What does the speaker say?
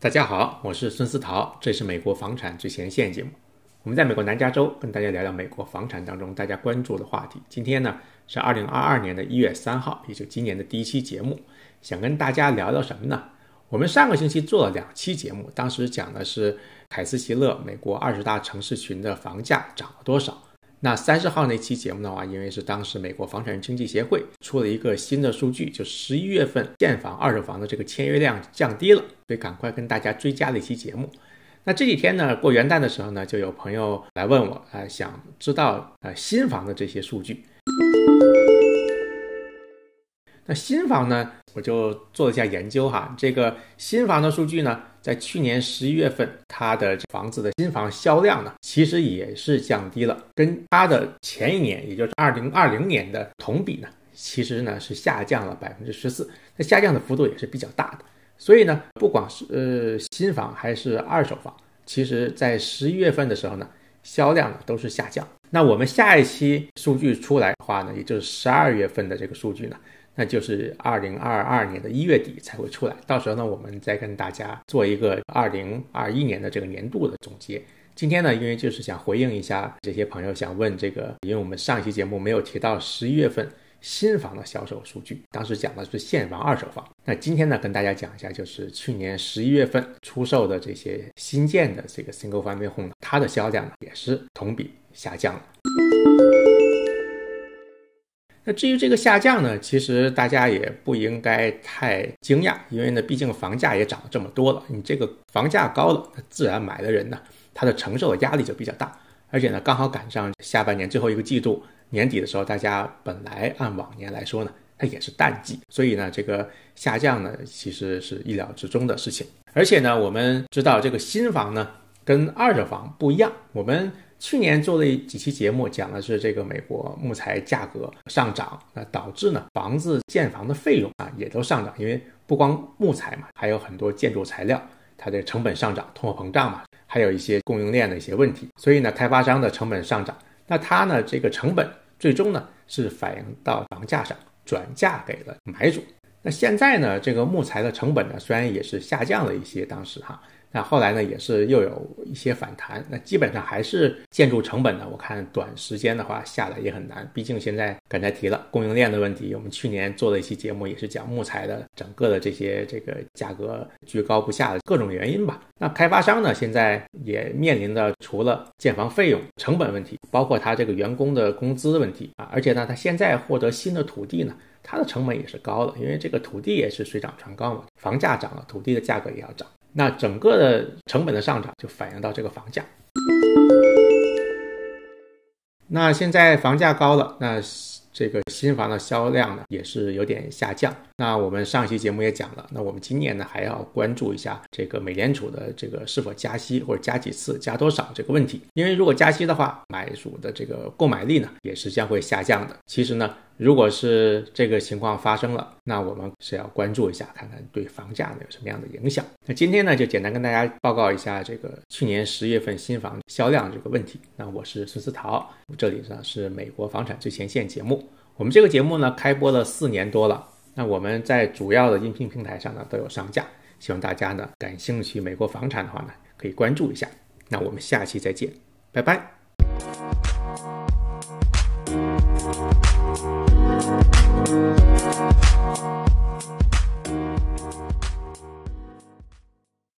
大家好，我是孙思桃，这是美国房产最前线节目。我们在美国南加州跟大家聊聊美国房产当中大家关注的话题。今天呢是二零二二年的一月三号，也就今年的第一期节目。想跟大家聊聊什么呢？我们上个星期做了两期节目，当时讲的是凯斯奇勒美国二十大城市群的房价涨了多少。那三十号那期节目的话，因为是当时美国房产经济协会出了一个新的数据，就十一月份建房二手房的这个签约量降低了，所以赶快跟大家追加了一期节目。那这几天呢，过元旦的时候呢，就有朋友来问我，啊，想知道呃新房的这些数据。那新房呢，我就做了一下研究哈。这个新房的数据呢，在去年十一月份，它的房子的新房销量呢，其实也是降低了，跟它的前一年，也就是二零二零年的同比呢，其实呢是下降了百分之十四。那下降的幅度也是比较大的。所以呢，不管是呃新房还是二手房，其实在十一月份的时候呢，销量呢都是下降。那我们下一期数据出来的话呢，也就是十二月份的这个数据呢。那就是二零二二年的一月底才会出来，到时候呢，我们再跟大家做一个二零二一年的这个年度的总结。今天呢，因为就是想回应一下这些朋友想问这个，因为我们上一期节目没有提到十一月份新房的销售数据，当时讲的是现房、二手房。那今天呢，跟大家讲一下，就是去年十一月份出售的这些新建的这个 single family home，它的销量呢也是同比下降了。那至于这个下降呢，其实大家也不应该太惊讶，因为呢，毕竟房价也涨了这么多了。你这个房价高了，那自然买的人呢，他的承受的压力就比较大。而且呢，刚好赶上下半年最后一个季度年底的时候，大家本来按往年来说呢，它也是淡季，所以呢，这个下降呢，其实是意料之中的事情。而且呢，我们知道这个新房呢，跟二手房不一样，我们。去年做了几期节目，讲的是这个美国木材价格上涨，那导致呢房子建房的费用啊也都上涨，因为不光木材嘛，还有很多建筑材料，它的成本上涨，通货膨胀嘛，还有一些供应链的一些问题，所以呢开发商的成本上涨，那它呢这个成本最终呢是反映到房价上，转嫁给了买主。那现在呢这个木材的成本呢虽然也是下降了一些，当时哈。那后来呢，也是又有一些反弹。那基本上还是建筑成本呢，我看短时间的话下来也很难。毕竟现在刚才提了供应链的问题，我们去年做了一期节目，也是讲木材的整个的这些这个价格居高不下的各种原因吧。那开发商呢，现在也面临的除了建房费用成本问题，包括他这个员工的工资问题啊，而且呢，他现在获得新的土地呢，它的成本也是高的，因为这个土地也是水涨船高嘛，房价涨了，土地的价格也要涨。那整个的成本的上涨就反映到这个房价。那现在房价高了，那这个新房的销量呢也是有点下降。那我们上期节目也讲了，那我们今年呢还要关注一下这个美联储的这个是否加息或者加几次、加多少这个问题。因为如果加息的话，买主的这个购买力呢也是将会下降的。其实呢。如果是这个情况发生了，那我们是要关注一下，看看对房价呢有什么样的影响。那今天呢，就简单跟大家报告一下这个去年十月份新房销量这个问题。那我是孙思桃，这里呢是美国房产最前线节目。我们这个节目呢开播了四年多了，那我们在主要的音频平台上呢都有上架，希望大家呢感兴趣美国房产的话呢可以关注一下。那我们下期再见，拜拜。